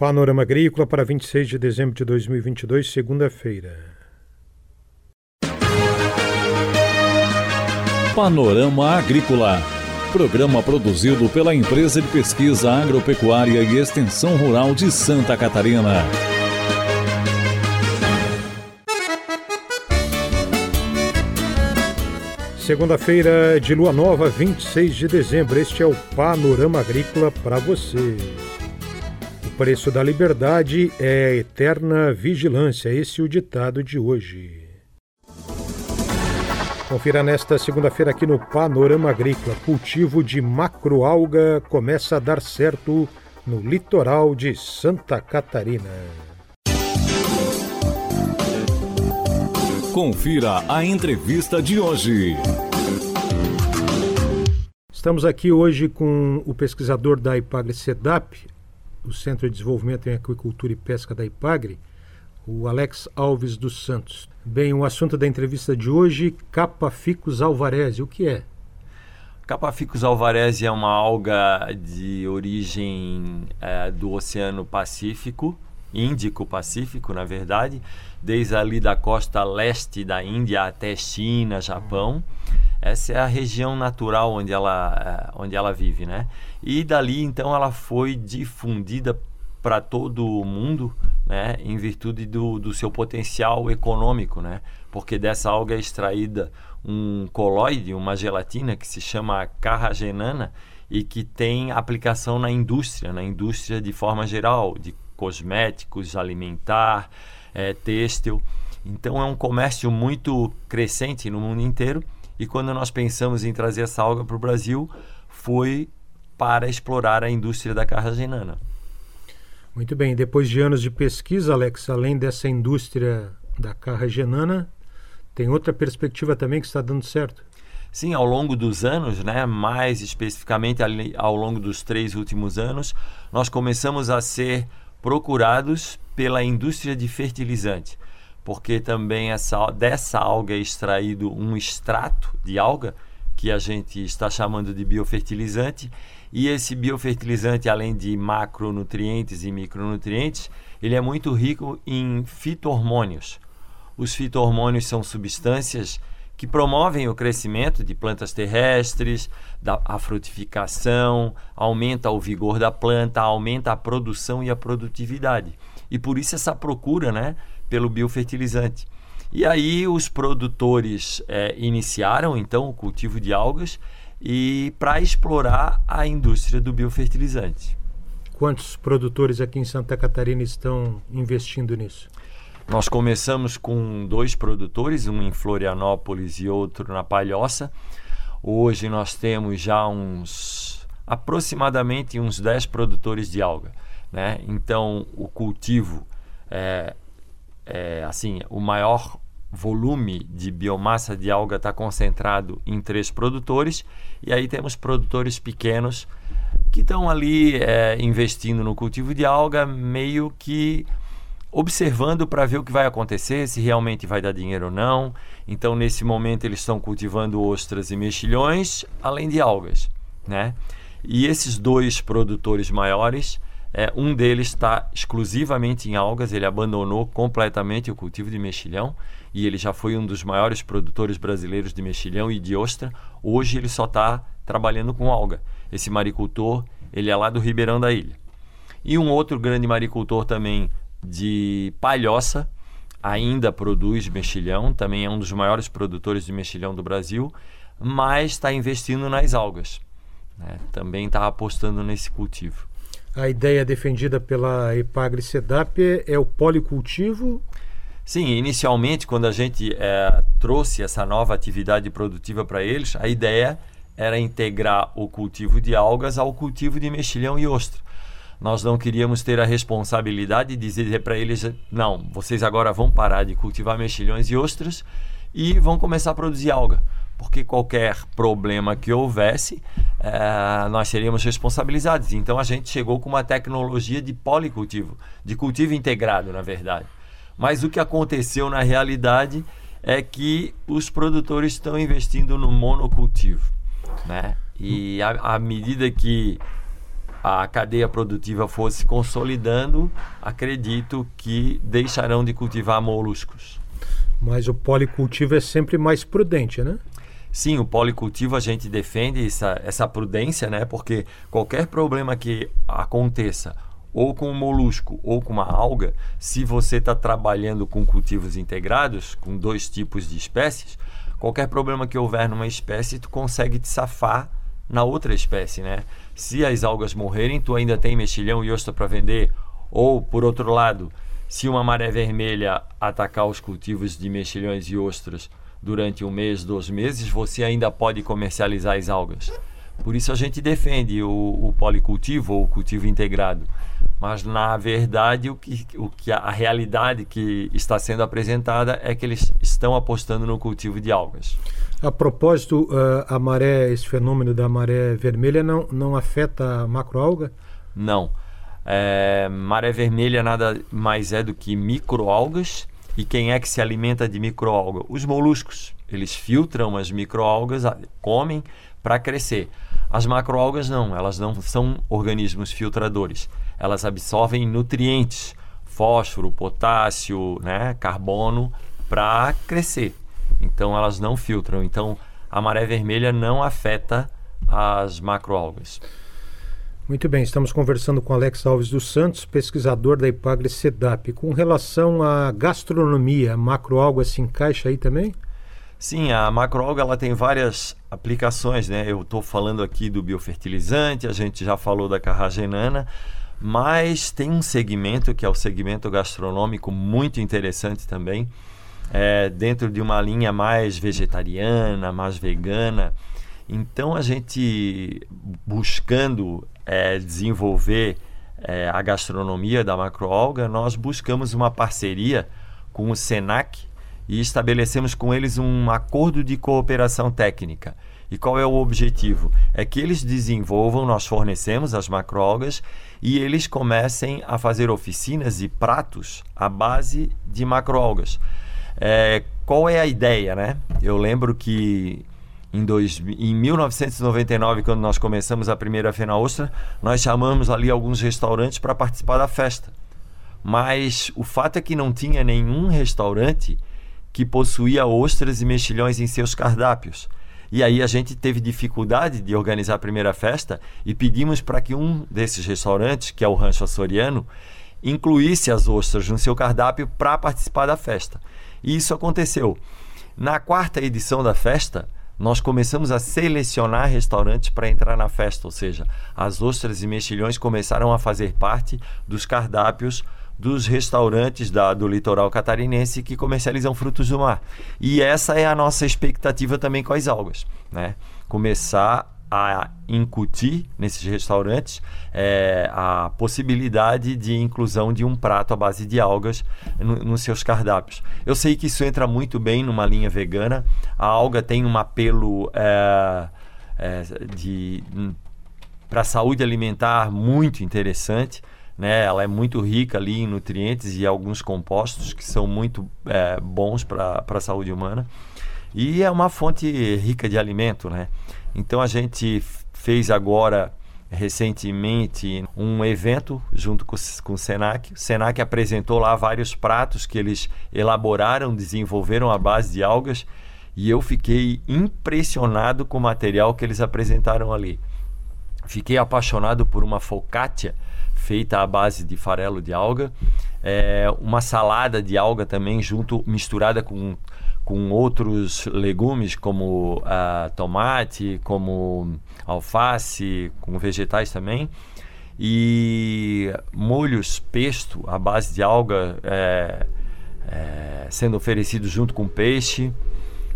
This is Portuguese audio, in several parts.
Panorama Agrícola para 26 de dezembro de 2022, segunda-feira. Panorama Agrícola. Programa produzido pela Empresa de Pesquisa Agropecuária e Extensão Rural de Santa Catarina. Segunda-feira de lua nova, 26 de dezembro. Este é o Panorama Agrícola para você preço da liberdade é eterna vigilância. Esse é o ditado de hoje. Confira nesta segunda-feira aqui no Panorama Agrícola. Cultivo de macroalga começa a dar certo no litoral de Santa Catarina. Confira a entrevista de hoje. Estamos aqui hoje com o pesquisador da IPAGRE SEDAP, o Centro de Desenvolvimento em Aquicultura e Pesca da IPAGRE, o Alex Alves dos Santos. Bem, o assunto da entrevista de hoje, Capaficus alvarezi, o que é? Capaficus alvarezi é uma alga de origem é, do Oceano Pacífico, Índico-Pacífico, na verdade, desde ali da costa leste da Índia até China, Japão. Essa é a região natural onde ela, é, onde ela vive, né? E dali então ela foi difundida para todo o mundo, né, em virtude do, do seu potencial econômico, né? Porque dessa alga é extraída um colóide, uma gelatina que se chama carragenana e que tem aplicação na indústria, na indústria de forma geral, de cosméticos, alimentar, é, têxtil. Então é um comércio muito crescente no mundo inteiro e quando nós pensamos em trazer essa alga para o Brasil, foi para explorar a indústria da carragenana. Muito bem, depois de anos de pesquisa, Alex, além dessa indústria da carragenana, tem outra perspectiva também que está dando certo? Sim, ao longo dos anos, né, mais especificamente ao longo dos três últimos anos, nós começamos a ser procurados pela indústria de fertilizante, porque também essa, dessa alga é extraído um extrato de alga que a gente está chamando de biofertilizante e esse biofertilizante, além de macronutrientes e micronutrientes, ele é muito rico em fitohormônios. Os fitohormônios são substâncias que promovem o crescimento de plantas terrestres, da, a frutificação, aumenta o vigor da planta, aumenta a produção e a produtividade. E por isso essa procura né, pelo biofertilizante. E aí os produtores é, iniciaram então o cultivo de algas e para explorar a indústria do biofertilizante. Quantos produtores aqui em Santa Catarina estão investindo nisso? Nós começamos com dois produtores, um em Florianópolis e outro na Palhoça. Hoje nós temos já uns aproximadamente uns 10 produtores de alga. Né? Então o cultivo é, é assim o maior volume de biomassa de alga está concentrado em três produtores e aí temos produtores pequenos que estão ali é, investindo no cultivo de alga, meio que observando para ver o que vai acontecer, se realmente vai dar dinheiro ou não. Então, nesse momento, eles estão cultivando ostras e mexilhões, além de algas. Né? E esses dois produtores maiores, é, um deles está exclusivamente em algas, ele abandonou completamente o cultivo de mexilhão e ele já foi um dos maiores produtores brasileiros de mexilhão e de ostra. Hoje ele só está trabalhando com alga. Esse maricultor, ele é lá do Ribeirão da Ilha. E um outro grande maricultor também de palhoça, ainda produz mexilhão, também é um dos maiores produtores de mexilhão do Brasil, mas está investindo nas algas. Né? Também está apostando nesse cultivo. A ideia defendida pela Epagre Sedap é o policultivo Sim, inicialmente, quando a gente é, trouxe essa nova atividade produtiva para eles, a ideia era integrar o cultivo de algas ao cultivo de mexilhão e ostra. Nós não queríamos ter a responsabilidade de dizer para eles: não, vocês agora vão parar de cultivar mexilhões e ostras e vão começar a produzir alga. Porque qualquer problema que houvesse, é, nós seríamos responsabilizados. Então a gente chegou com uma tecnologia de policultivo, de cultivo integrado, na verdade. Mas o que aconteceu na realidade é que os produtores estão investindo no monocultivo, né? E à medida que a cadeia produtiva fosse consolidando, acredito que deixarão de cultivar moluscos. Mas o policultivo é sempre mais prudente, né? Sim, o policultivo a gente defende essa, essa prudência, né? Porque qualquer problema que aconteça, ou com um molusco ou com uma alga, se você está trabalhando com cultivos integrados, com dois tipos de espécies, qualquer problema que houver numa espécie, tu consegue te safar na outra espécie, né? Se as algas morrerem, tu ainda tem mexilhão e ostra para vender, ou por outro lado, se uma maré vermelha atacar os cultivos de mexilhões e ostras, durante um mês, dois meses, você ainda pode comercializar as algas. Por isso a gente defende o, o policultivo ou o cultivo integrado. Mas na verdade o que, o que a, a realidade que está sendo apresentada é que eles estão apostando no cultivo de algas. A propósito, uh, a maré, esse fenômeno da maré vermelha não, não afeta a macroalga? Não. É, maré vermelha nada mais é do que microalgas e quem é que se alimenta de microalga? Os moluscos. Eles filtram as microalgas, comem para crescer. As macroalgas não, elas não são organismos filtradores. Elas absorvem nutrientes, fósforo, potássio, né, carbono para crescer. Então elas não filtram. Então a maré vermelha não afeta as macroalgas. Muito bem, estamos conversando com Alex Alves dos Santos, pesquisador da Ipagre SEDAP. Com relação à gastronomia, a macroalga se encaixa aí também? Sim, a macroalga ela tem várias aplicações, né? Eu estou falando aqui do biofertilizante, a gente já falou da carragenana, mas tem um segmento que é o segmento gastronômico muito interessante também, é, dentro de uma linha mais vegetariana, mais vegana. Então a gente buscando é, desenvolver é, a gastronomia da macroalga, nós buscamos uma parceria com o Senac e estabelecemos com eles um acordo de cooperação técnica. E qual é o objetivo? É que eles desenvolvam, nós fornecemos as macroalgas e eles comecem a fazer oficinas e pratos à base de macroalgas. É, qual é a ideia, né? Eu lembro que em, dois, em 1999, quando nós começamos a primeira Fena Ostra, nós chamamos ali alguns restaurantes para participar da festa. Mas o fato é que não tinha nenhum restaurante que possuía ostras e mexilhões em seus cardápios. E aí a gente teve dificuldade de organizar a primeira festa e pedimos para que um desses restaurantes, que é o Rancho Açoriano, incluísse as ostras no seu cardápio para participar da festa. E isso aconteceu. Na quarta edição da festa, nós começamos a selecionar restaurantes para entrar na festa, ou seja, as ostras e mexilhões começaram a fazer parte dos cardápios dos restaurantes da, do litoral catarinense que comercializam frutos do mar. E essa é a nossa expectativa também com as algas, né? Começar a incutir nesses restaurantes é, a possibilidade de inclusão de um prato à base de algas no, nos seus cardápios. Eu sei que isso entra muito bem numa linha vegana. A alga tem um apelo é, é, de para a saúde alimentar muito interessante. Né? Ela é muito rica ali em nutrientes e alguns compostos que são muito é, bons para a saúde humana. E é uma fonte rica de alimento, né? Então a gente fez agora recentemente um evento junto com, com o Senac. O Senac apresentou lá vários pratos que eles elaboraram, desenvolveram à base de algas e eu fiquei impressionado com o material que eles apresentaram ali. Fiquei apaixonado por uma focaccia feita à base de farelo de alga, é, uma salada de alga também junto misturada com com outros legumes como uh, tomate, como alface, com vegetais também. E molhos pesto à base de alga é, é, sendo oferecidos junto com peixe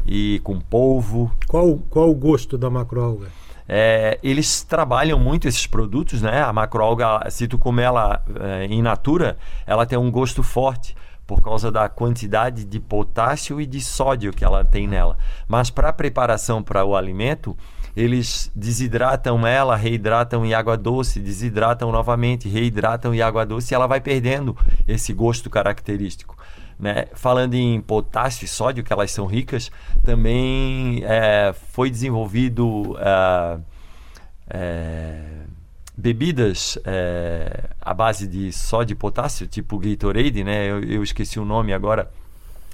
e com polvo. Qual, qual o gosto da macroalga? É, eles trabalham muito esses produtos, né? A macroalga, se tu comer ela é, in natura, ela tem um gosto forte por causa da quantidade de potássio e de sódio que ela tem nela. Mas para a preparação para o alimento, eles desidratam ela, reidratam em água doce, desidratam novamente, reidratam em água doce e ela vai perdendo esse gosto característico. Né? Falando em potássio e sódio, que elas são ricas, também é, foi desenvolvido é, é, bebidas é, à base de só de potássio, tipo Gatorade, né? Eu, eu esqueci o nome agora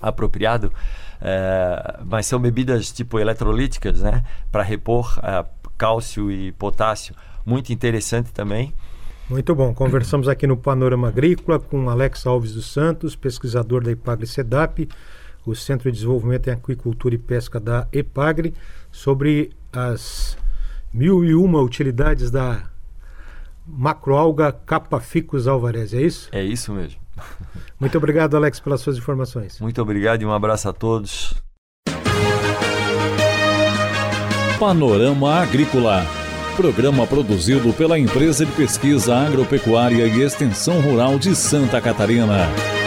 apropriado, é, mas são bebidas tipo eletrolíticas, né? Para repor é, cálcio e potássio. Muito interessante também. Muito bom. Conversamos aqui no Panorama Agrícola com Alex Alves dos Santos, pesquisador da Ipagre SEDAP, o Centro de Desenvolvimento em Aquicultura e Pesca da EPAGRE, sobre as mil e uma utilidades da macroalga Capaficus alvarez, é isso? É isso mesmo. Muito obrigado, Alex, pelas suas informações. Muito obrigado e um abraço a todos. Panorama Agrícola. Programa produzido pela Empresa de Pesquisa Agropecuária e Extensão Rural de Santa Catarina.